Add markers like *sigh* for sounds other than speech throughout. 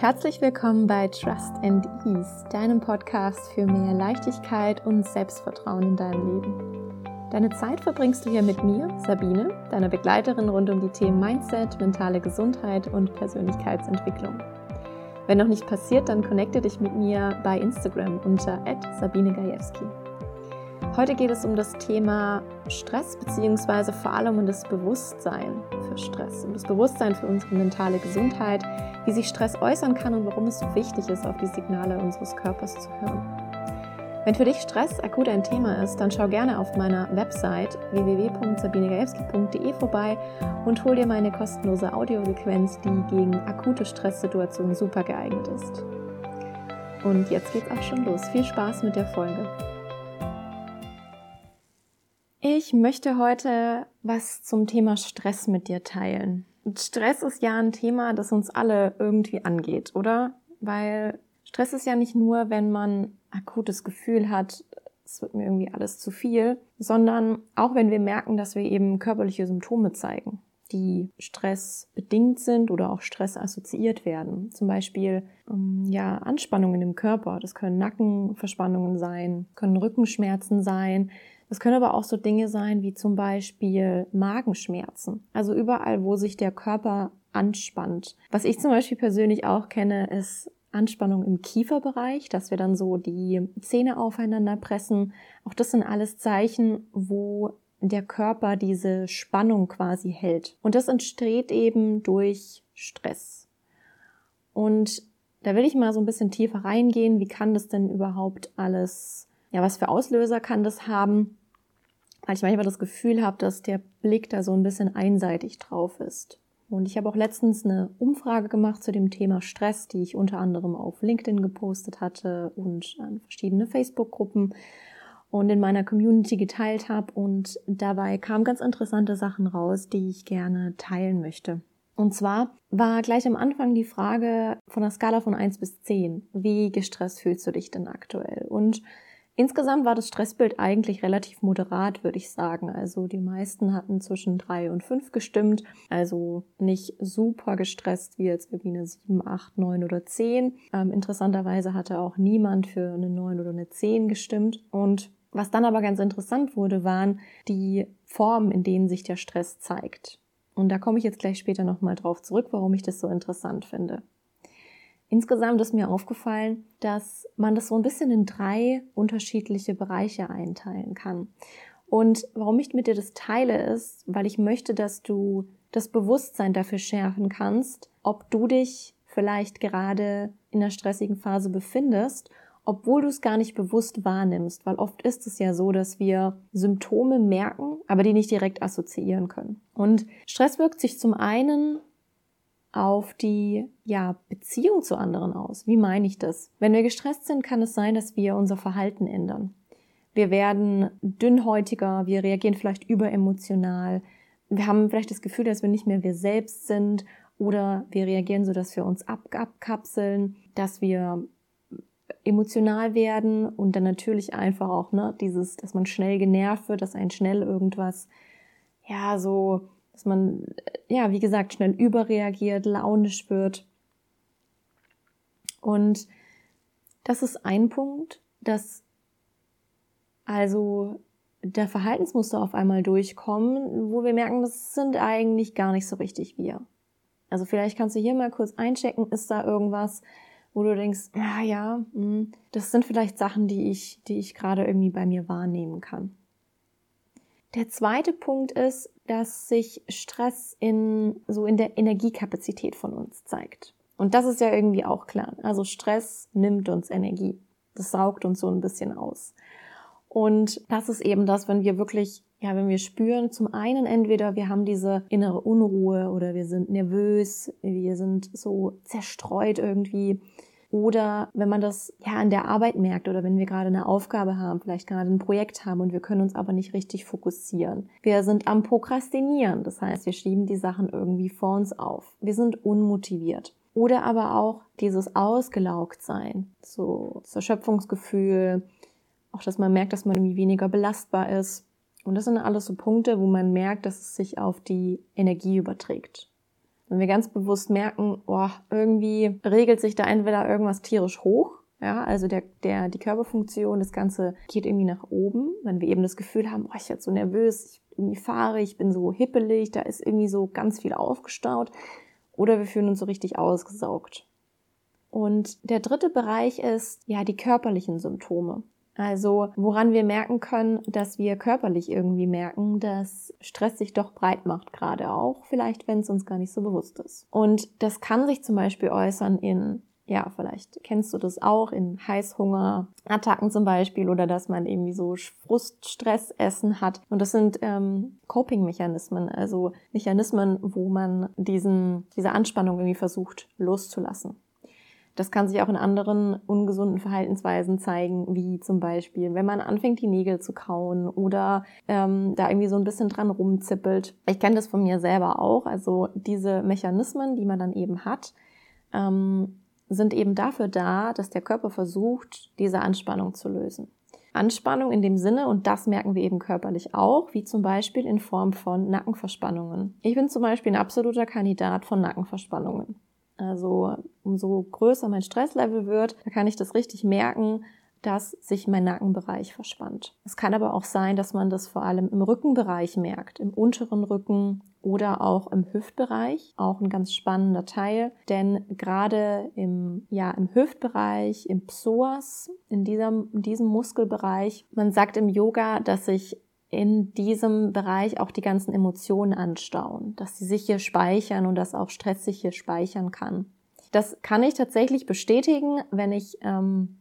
Herzlich willkommen bei Trust and Ease, deinem Podcast für mehr Leichtigkeit und Selbstvertrauen in deinem Leben. Deine Zeit verbringst du hier mit mir, Sabine, deiner Begleiterin rund um die Themen Mindset, mentale Gesundheit und Persönlichkeitsentwicklung. Wenn noch nicht passiert, dann connecte dich mit mir bei Instagram unter Sabine Gajewski. Heute geht es um das Thema Stress beziehungsweise vor allem um das Bewusstsein für Stress, um das Bewusstsein für unsere mentale Gesundheit, wie sich Stress äußern kann und warum es so wichtig ist, auf die Signale unseres Körpers zu hören. Wenn für dich Stress akut ein Thema ist, dann schau gerne auf meiner Website www.sabinegajewski.de vorbei und hol dir meine kostenlose Audiosequenz, die gegen akute Stresssituationen super geeignet ist. Und jetzt geht's auch schon los. Viel Spaß mit der Folge. Ich möchte heute was zum Thema Stress mit dir teilen. Stress ist ja ein Thema, das uns alle irgendwie angeht, oder? Weil Stress ist ja nicht nur, wenn man akutes Gefühl hat, es wird mir irgendwie alles zu viel, sondern auch wenn wir merken, dass wir eben körperliche Symptome zeigen, die stressbedingt sind oder auch Stress assoziiert werden. Zum Beispiel ähm, ja Anspannungen im Körper. Das können Nackenverspannungen sein, können Rückenschmerzen sein. Das können aber auch so Dinge sein wie zum Beispiel Magenschmerzen. Also überall, wo sich der Körper anspannt. Was ich zum Beispiel persönlich auch kenne, ist Anspannung im Kieferbereich, dass wir dann so die Zähne aufeinander pressen. Auch das sind alles Zeichen, wo der Körper diese Spannung quasi hält. Und das entsteht eben durch Stress. Und da will ich mal so ein bisschen tiefer reingehen. Wie kann das denn überhaupt alles, ja, was für Auslöser kann das haben? Weil ich manchmal das Gefühl habe, dass der Blick da so ein bisschen einseitig drauf ist. Und ich habe auch letztens eine Umfrage gemacht zu dem Thema Stress, die ich unter anderem auf LinkedIn gepostet hatte und an verschiedene Facebook-Gruppen und in meiner Community geteilt habe. Und dabei kamen ganz interessante Sachen raus, die ich gerne teilen möchte. Und zwar war gleich am Anfang die Frage von der Skala von 1 bis 10, wie gestresst fühlst du dich denn aktuell? Und Insgesamt war das Stressbild eigentlich relativ moderat, würde ich sagen. Also die meisten hatten zwischen drei und fünf gestimmt. Also nicht super gestresst wie jetzt irgendwie eine sieben, acht, neun oder zehn. Ähm, interessanterweise hatte auch niemand für eine neun oder eine zehn gestimmt. Und was dann aber ganz interessant wurde, waren die Formen, in denen sich der Stress zeigt. Und da komme ich jetzt gleich später nochmal drauf zurück, warum ich das so interessant finde. Insgesamt ist mir aufgefallen, dass man das so ein bisschen in drei unterschiedliche Bereiche einteilen kann. Und warum ich mit dir das teile, ist, weil ich möchte, dass du das Bewusstsein dafür schärfen kannst, ob du dich vielleicht gerade in einer stressigen Phase befindest, obwohl du es gar nicht bewusst wahrnimmst, weil oft ist es ja so, dass wir Symptome merken, aber die nicht direkt assoziieren können. Und Stress wirkt sich zum einen auf die ja, Beziehung zu anderen aus. Wie meine ich das? Wenn wir gestresst sind, kann es sein, dass wir unser Verhalten ändern. Wir werden dünnhäutiger, wir reagieren vielleicht überemotional, wir haben vielleicht das Gefühl, dass wir nicht mehr wir selbst sind oder wir reagieren so, dass wir uns ab abkapseln, dass wir emotional werden und dann natürlich einfach auch ne, dieses, dass man schnell genervt wird, dass ein schnell irgendwas ja so dass man, ja, wie gesagt, schnell überreagiert, launisch wird. Und das ist ein Punkt, dass also der Verhaltensmuster auf einmal durchkommen, wo wir merken, das sind eigentlich gar nicht so richtig wir. Also vielleicht kannst du hier mal kurz einchecken, ist da irgendwas, wo du denkst, ja, ja, hm, das sind vielleicht Sachen, die ich, die ich gerade irgendwie bei mir wahrnehmen kann. Der zweite Punkt ist, dass sich Stress in, so in der Energiekapazität von uns zeigt. Und das ist ja irgendwie auch klar. Also Stress nimmt uns Energie. Das saugt uns so ein bisschen aus. Und das ist eben das, wenn wir wirklich, ja, wenn wir spüren, zum einen entweder wir haben diese innere Unruhe oder wir sind nervös, wir sind so zerstreut irgendwie oder wenn man das ja an der Arbeit merkt oder wenn wir gerade eine Aufgabe haben, vielleicht gerade ein Projekt haben und wir können uns aber nicht richtig fokussieren. Wir sind am Prokrastinieren, das heißt, wir schieben die Sachen irgendwie vor uns auf. Wir sind unmotiviert. Oder aber auch dieses ausgelaugt sein, so das Erschöpfungsgefühl, auch dass man merkt, dass man irgendwie weniger belastbar ist. Und das sind alles so Punkte, wo man merkt, dass es sich auf die Energie überträgt. Wenn wir ganz bewusst merken, oh, irgendwie regelt sich da entweder irgendwas tierisch hoch, ja, also der, der, die Körperfunktion, das Ganze geht irgendwie nach oben. Wenn wir eben das Gefühl haben, oh, ich werde so nervös, ich irgendwie fahre, ich bin so hippelig, da ist irgendwie so ganz viel aufgestaut. Oder wir fühlen uns so richtig ausgesaugt. Und der dritte Bereich ist ja die körperlichen Symptome. Also woran wir merken können, dass wir körperlich irgendwie merken, dass Stress sich doch breit macht, gerade auch, vielleicht wenn es uns gar nicht so bewusst ist. Und das kann sich zum Beispiel äußern in ja, vielleicht kennst du das auch in Heißhungerattacken zum Beispiel oder dass man irgendwie so Fruststressessen hat. Und das sind ähm, Coping-Mechanismen, also Mechanismen, wo man diesen, diese Anspannung irgendwie versucht loszulassen. Das kann sich auch in anderen ungesunden Verhaltensweisen zeigen, wie zum Beispiel, wenn man anfängt, die Nägel zu kauen oder ähm, da irgendwie so ein bisschen dran rumzippelt. Ich kenne das von mir selber auch. Also diese Mechanismen, die man dann eben hat, ähm, sind eben dafür da, dass der Körper versucht, diese Anspannung zu lösen. Anspannung in dem Sinne, und das merken wir eben körperlich auch, wie zum Beispiel in Form von Nackenverspannungen. Ich bin zum Beispiel ein absoluter Kandidat von Nackenverspannungen. Also umso größer mein Stresslevel wird, da kann ich das richtig merken, dass sich mein Nackenbereich verspannt. Es kann aber auch sein, dass man das vor allem im Rückenbereich merkt, im unteren Rücken oder auch im Hüftbereich, auch ein ganz spannender Teil, denn gerade im ja im Hüftbereich, im Psoas, in diesem in diesem Muskelbereich, man sagt im Yoga, dass sich in diesem Bereich auch die ganzen Emotionen anstauen, dass sie sich hier speichern und dass auch Stress sich hier speichern kann. Das kann ich tatsächlich bestätigen, wenn ich ähm,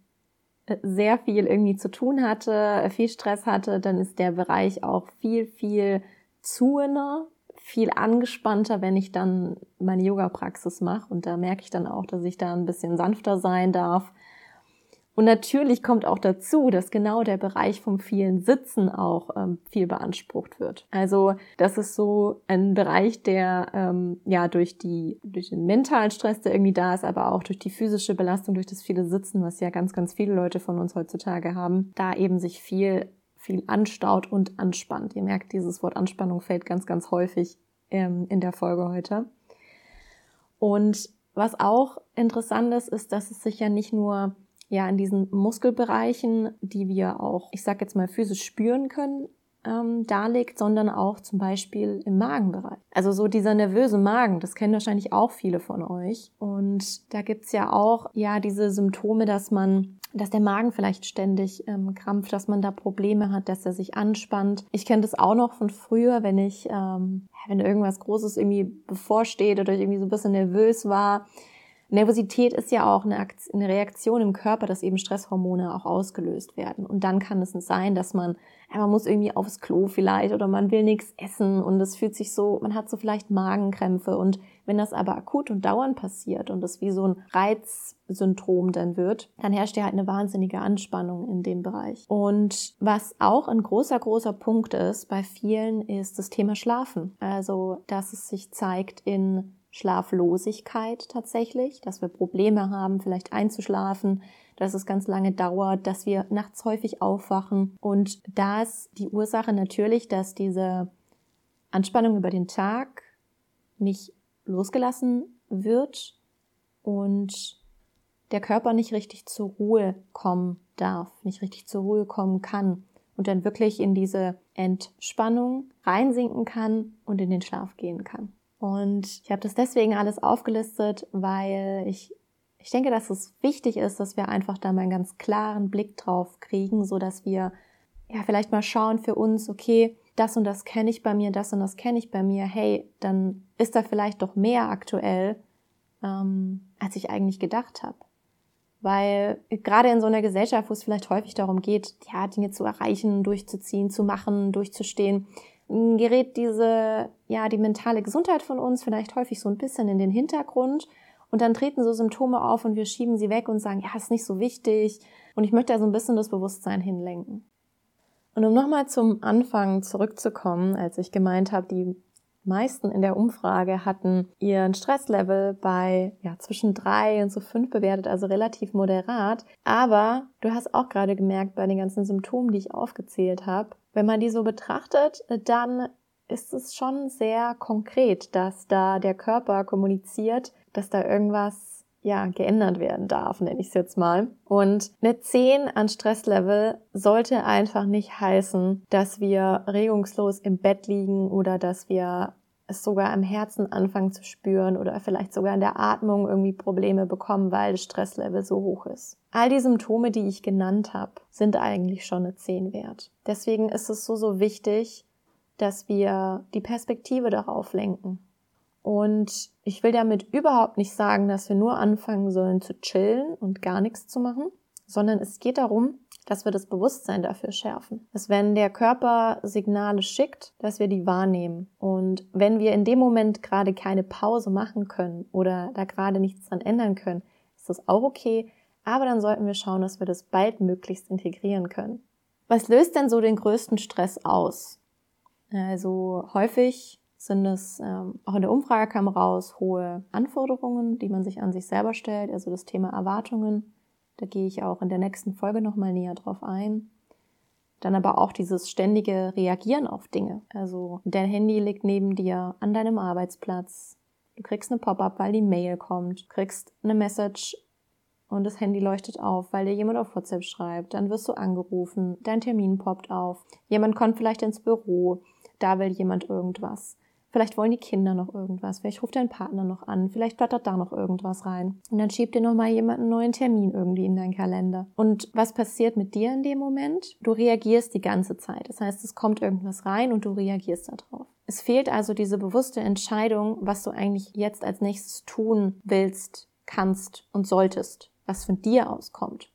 sehr viel irgendwie zu tun hatte, viel Stress hatte, dann ist der Bereich auch viel, viel zuener, viel angespannter, wenn ich dann meine Yoga-Praxis mache. Und da merke ich dann auch, dass ich da ein bisschen sanfter sein darf, und natürlich kommt auch dazu, dass genau der Bereich vom vielen Sitzen auch ähm, viel beansprucht wird. Also das ist so ein Bereich, der ähm, ja durch die durch den mentalen Stress, der irgendwie da ist, aber auch durch die physische Belastung, durch das viele Sitzen, was ja ganz ganz viele Leute von uns heutzutage haben, da eben sich viel viel anstaut und anspannt. Ihr merkt, dieses Wort Anspannung fällt ganz ganz häufig ähm, in der Folge heute. Und was auch interessant ist, ist, dass es sich ja nicht nur ja in diesen Muskelbereichen, die wir auch, ich sag jetzt mal, physisch spüren können, ähm, darlegt, sondern auch zum Beispiel im Magenbereich. Also so dieser nervöse Magen, das kennen wahrscheinlich auch viele von euch. Und da gibt's ja auch ja diese Symptome, dass man dass der Magen vielleicht ständig ähm, krampft, dass man da Probleme hat, dass er sich anspannt. Ich kenne das auch noch von früher, wenn ich, ähm, wenn irgendwas Großes irgendwie bevorsteht oder ich irgendwie so ein bisschen nervös war, Nervosität ist ja auch eine, Reaktion im Körper, dass eben Stresshormone auch ausgelöst werden. Und dann kann es sein, dass man, man muss irgendwie aufs Klo vielleicht oder man will nichts essen und es fühlt sich so, man hat so vielleicht Magenkrämpfe. Und wenn das aber akut und dauernd passiert und es wie so ein Reizsyndrom dann wird, dann herrscht ja halt eine wahnsinnige Anspannung in dem Bereich. Und was auch ein großer, großer Punkt ist bei vielen, ist das Thema Schlafen. Also, dass es sich zeigt in Schlaflosigkeit tatsächlich, dass wir Probleme haben, vielleicht einzuschlafen, dass es ganz lange dauert, dass wir nachts häufig aufwachen. Und da ist die Ursache natürlich, dass diese Anspannung über den Tag nicht losgelassen wird und der Körper nicht richtig zur Ruhe kommen darf, nicht richtig zur Ruhe kommen kann und dann wirklich in diese Entspannung reinsinken kann und in den Schlaf gehen kann. Und ich habe das deswegen alles aufgelistet, weil ich, ich denke, dass es wichtig ist, dass wir einfach da mal einen ganz klaren Blick drauf kriegen, so dass wir ja vielleicht mal schauen für uns, okay, das und das kenne ich bei mir, das und das kenne ich bei mir, hey, dann ist da vielleicht doch mehr aktuell, ähm, als ich eigentlich gedacht habe. Weil gerade in so einer Gesellschaft, wo es vielleicht häufig darum geht, ja, Dinge zu erreichen, durchzuziehen, zu machen, durchzustehen, gerät diese, ja, die mentale Gesundheit von uns vielleicht häufig so ein bisschen in den Hintergrund und dann treten so Symptome auf und wir schieben sie weg und sagen, ja, ist nicht so wichtig und ich möchte da so ein bisschen das Bewusstsein hinlenken. Und um nochmal zum Anfang zurückzukommen, als ich gemeint habe, die meisten in der Umfrage hatten ihren Stresslevel bei ja, zwischen drei und so fünf bewertet, also relativ moderat. Aber du hast auch gerade gemerkt bei den ganzen Symptomen, die ich aufgezählt habe, wenn man die so betrachtet, dann ist es schon sehr konkret, dass da der Körper kommuniziert, dass da irgendwas ja, geändert werden darf, nenne ich es jetzt mal. Und eine 10 an Stresslevel sollte einfach nicht heißen, dass wir regungslos im Bett liegen oder dass wir es sogar am Herzen anfangen zu spüren oder vielleicht sogar in der Atmung irgendwie Probleme bekommen, weil das Stresslevel so hoch ist. All die Symptome, die ich genannt habe, sind eigentlich schon eine 10 wert. Deswegen ist es so, so wichtig, dass wir die Perspektive darauf lenken. Und ich will damit überhaupt nicht sagen, dass wir nur anfangen sollen zu chillen und gar nichts zu machen, sondern es geht darum, dass wir das Bewusstsein dafür schärfen. Dass wenn der Körper Signale schickt, dass wir die wahrnehmen. Und wenn wir in dem Moment gerade keine Pause machen können oder da gerade nichts dran ändern können, ist das auch okay. Aber dann sollten wir schauen, dass wir das baldmöglichst integrieren können. Was löst denn so den größten Stress aus? Also häufig sind es ähm, auch in der Umfrage kam raus hohe Anforderungen, die man sich an sich selber stellt, also das Thema Erwartungen. Da gehe ich auch in der nächsten Folge nochmal näher drauf ein. Dann aber auch dieses ständige Reagieren auf Dinge. Also dein Handy liegt neben dir an deinem Arbeitsplatz. Du kriegst eine Pop-up, weil die Mail kommt. Du kriegst eine Message und das Handy leuchtet auf, weil dir jemand auf WhatsApp schreibt. Dann wirst du angerufen. Dein Termin poppt auf. Jemand kommt vielleicht ins Büro. Da will jemand irgendwas. Vielleicht wollen die Kinder noch irgendwas. Vielleicht ruft dein Partner noch an. Vielleicht flattert da noch irgendwas rein. Und dann schiebt dir noch mal jemand einen neuen Termin irgendwie in deinen Kalender. Und was passiert mit dir in dem Moment? Du reagierst die ganze Zeit. Das heißt, es kommt irgendwas rein und du reagierst darauf. Es fehlt also diese bewusste Entscheidung, was du eigentlich jetzt als nächstes tun willst, kannst und solltest, was von dir auskommt.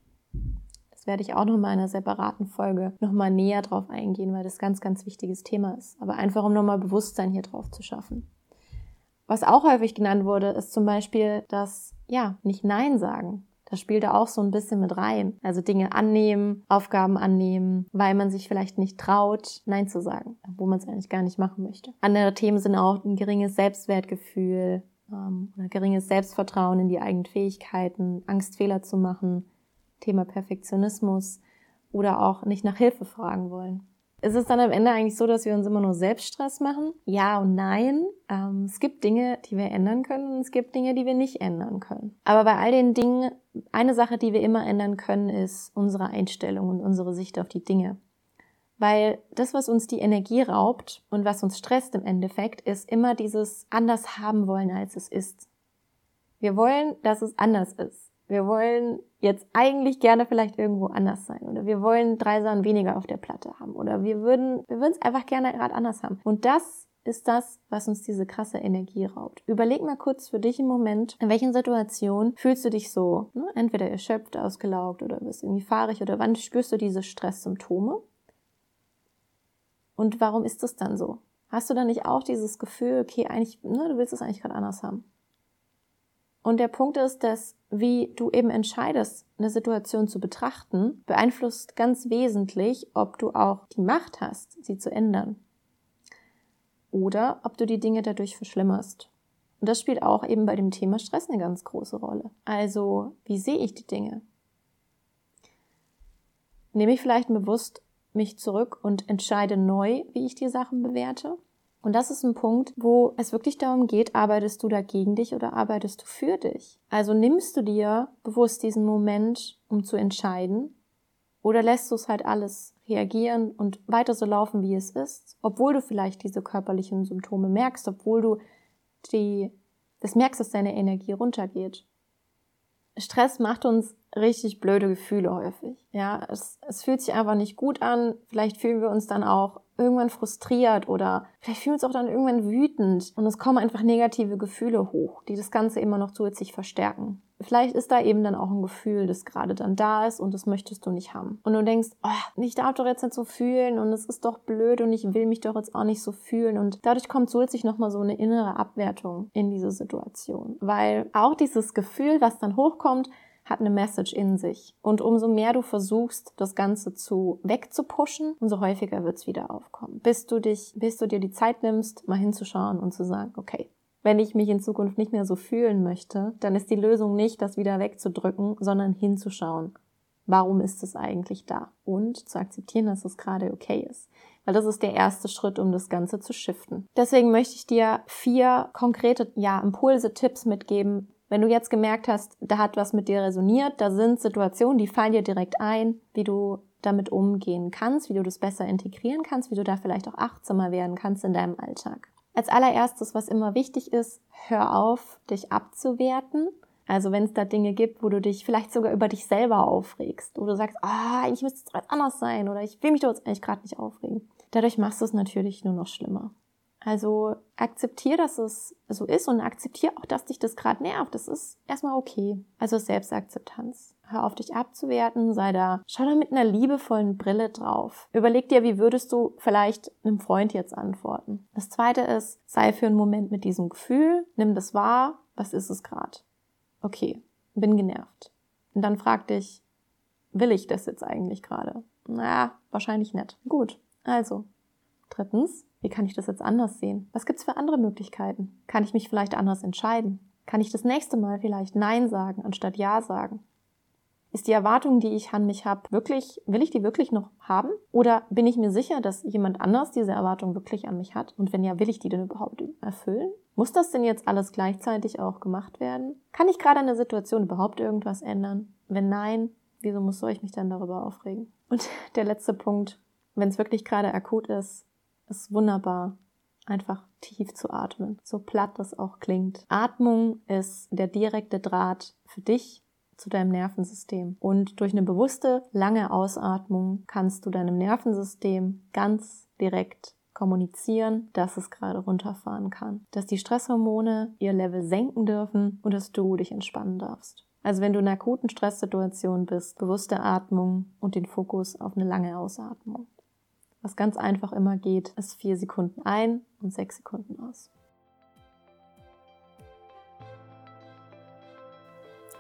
Das werde ich auch noch mal in einer separaten Folge noch mal näher drauf eingehen, weil das ganz, ganz wichtiges Thema ist. Aber einfach, um nochmal Bewusstsein hier drauf zu schaffen. Was auch häufig genannt wurde, ist zum Beispiel das, ja, nicht Nein sagen. Das spielt da auch so ein bisschen mit rein. Also Dinge annehmen, Aufgaben annehmen, weil man sich vielleicht nicht traut, Nein zu sagen, wo man es eigentlich gar nicht machen möchte. Andere Themen sind auch ein geringes Selbstwertgefühl, ähm, oder geringes Selbstvertrauen in die eigenen Fähigkeiten, Angst, Fehler zu machen, Thema Perfektionismus oder auch nicht nach Hilfe fragen wollen. Ist es dann am Ende eigentlich so, dass wir uns immer nur Selbststress machen? Ja und nein. Ähm, es gibt Dinge, die wir ändern können und es gibt Dinge, die wir nicht ändern können. Aber bei all den Dingen, eine Sache, die wir immer ändern können, ist unsere Einstellung und unsere Sicht auf die Dinge. Weil das, was uns die Energie raubt und was uns stresst im Endeffekt, ist immer dieses anders haben wollen, als es ist. Wir wollen, dass es anders ist. Wir wollen jetzt eigentlich gerne vielleicht irgendwo anders sein oder wir wollen drei Sachen weniger auf der Platte haben oder wir würden, wir würden es einfach gerne gerade anders haben. Und das ist das, was uns diese krasse Energie raubt. Überleg mal kurz für dich im Moment, in welchen Situationen fühlst du dich so, ne? entweder erschöpft, ausgelaugt oder bist irgendwie fahrig oder wann spürst du diese Stresssymptome? Und warum ist das dann so? Hast du dann nicht auch dieses Gefühl, okay, eigentlich, ne, du willst es eigentlich gerade anders haben? Und der Punkt ist, dass wie du eben entscheidest, eine Situation zu betrachten, beeinflusst ganz wesentlich, ob du auch die Macht hast, sie zu ändern. Oder ob du die Dinge dadurch verschlimmerst. Und das spielt auch eben bei dem Thema Stress eine ganz große Rolle. Also, wie sehe ich die Dinge? Nehme ich vielleicht bewusst mich zurück und entscheide neu, wie ich die Sachen bewerte? Und das ist ein Punkt, wo es wirklich darum geht, arbeitest du da gegen dich oder arbeitest du für dich? Also nimmst du dir bewusst diesen Moment, um zu entscheiden, oder lässt du es halt alles reagieren und weiter so laufen, wie es ist, obwohl du vielleicht diese körperlichen Symptome merkst, obwohl du die, das merkst, dass deine Energie runtergeht. Stress macht uns richtig blöde Gefühle häufig. Ja, es, es fühlt sich einfach nicht gut an. Vielleicht fühlen wir uns dann auch irgendwann frustriert oder vielleicht fühlen wir uns auch dann irgendwann wütend und es kommen einfach negative Gefühle hoch, die das Ganze immer noch zusätzlich verstärken. Vielleicht ist da eben dann auch ein Gefühl, das gerade dann da ist und das möchtest du nicht haben. Und du denkst, oh, ich darf doch jetzt nicht so fühlen und es ist doch blöd und ich will mich doch jetzt auch nicht so fühlen. Und dadurch kommt zusätzlich nochmal so eine innere Abwertung in diese Situation. Weil auch dieses Gefühl, was dann hochkommt, hat eine Message in sich. Und umso mehr du versuchst, das Ganze zu wegzupuschen, umso häufiger wird es wieder aufkommen. Bis du dich, bis du dir die Zeit nimmst, mal hinzuschauen und zu sagen, okay, wenn ich mich in Zukunft nicht mehr so fühlen möchte, dann ist die Lösung nicht, das wieder wegzudrücken, sondern hinzuschauen. Warum ist es eigentlich da? Und zu akzeptieren, dass es gerade okay ist. weil das ist der erste Schritt, um das Ganze zu shiften. Deswegen möchte ich dir vier konkrete ja, Impulse, Tipps mitgeben, wenn du jetzt gemerkt hast, da hat was mit dir resoniert, da sind Situationen, die fallen dir direkt ein, wie du damit umgehen kannst, wie du das besser integrieren kannst, wie du da vielleicht auch achtsamer werden kannst in deinem Alltag. Als allererstes, was immer wichtig ist, hör auf, dich abzuwerten. Also wenn es da Dinge gibt, wo du dich vielleicht sogar über dich selber aufregst, wo du sagst, ah, eigentlich müsste es anders sein oder ich will mich doch jetzt eigentlich gerade nicht aufregen. Dadurch machst du es natürlich nur noch schlimmer. Also akzeptier, dass es so ist und akzeptier auch, dass dich das gerade nervt. Das ist erstmal okay. Also Selbstakzeptanz. Hör auf, dich abzuwerten, sei da, schau da mit einer liebevollen Brille drauf. Überleg dir, wie würdest du vielleicht einem Freund jetzt antworten. Das zweite ist, sei für einen Moment mit diesem Gefühl, nimm das wahr, was ist es gerade? Okay, bin genervt. Und dann frag dich, will ich das jetzt eigentlich gerade? Na, wahrscheinlich nicht. Gut. Also, drittens, wie kann ich das jetzt anders sehen? Was gibt's für andere Möglichkeiten? Kann ich mich vielleicht anders entscheiden? Kann ich das nächste Mal vielleicht Nein sagen, anstatt Ja sagen? Ist die Erwartung, die ich an mich habe, wirklich, will ich die wirklich noch haben? Oder bin ich mir sicher, dass jemand anders diese Erwartung wirklich an mich hat? Und wenn ja, will ich die denn überhaupt erfüllen? Muss das denn jetzt alles gleichzeitig auch gemacht werden? Kann ich gerade an der Situation überhaupt irgendwas ändern? Wenn nein, wieso muss ich mich dann darüber aufregen? Und *laughs* der letzte Punkt, wenn es wirklich gerade akut ist, ist wunderbar, einfach tief zu atmen, so platt das auch klingt. Atmung ist der direkte Draht für dich zu deinem Nervensystem. Und durch eine bewusste, lange Ausatmung kannst du deinem Nervensystem ganz direkt kommunizieren, dass es gerade runterfahren kann, dass die Stresshormone ihr Level senken dürfen und dass du dich entspannen darfst. Also wenn du in einer akuten Stresssituation bist, bewusste Atmung und den Fokus auf eine lange Ausatmung. Was ganz einfach immer geht, ist vier Sekunden ein und sechs Sekunden aus.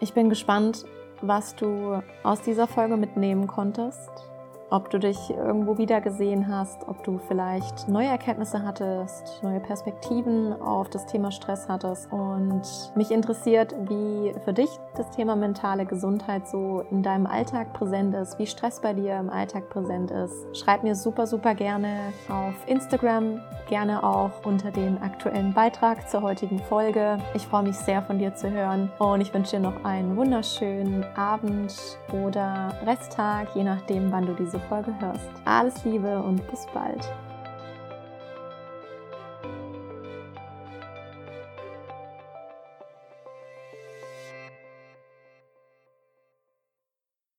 Ich bin gespannt, was du aus dieser Folge mitnehmen konntest ob du dich irgendwo wieder gesehen hast, ob du vielleicht neue Erkenntnisse hattest, neue Perspektiven auf das Thema Stress hattest. Und mich interessiert, wie für dich das Thema mentale Gesundheit so in deinem Alltag präsent ist, wie Stress bei dir im Alltag präsent ist. Schreib mir super, super gerne auf Instagram, gerne auch unter den aktuellen Beitrag zur heutigen Folge. Ich freue mich sehr von dir zu hören und ich wünsche dir noch einen wunderschönen Abend oder Resttag, je nachdem, wann du diese Folge hörst. Alles Liebe und bis bald.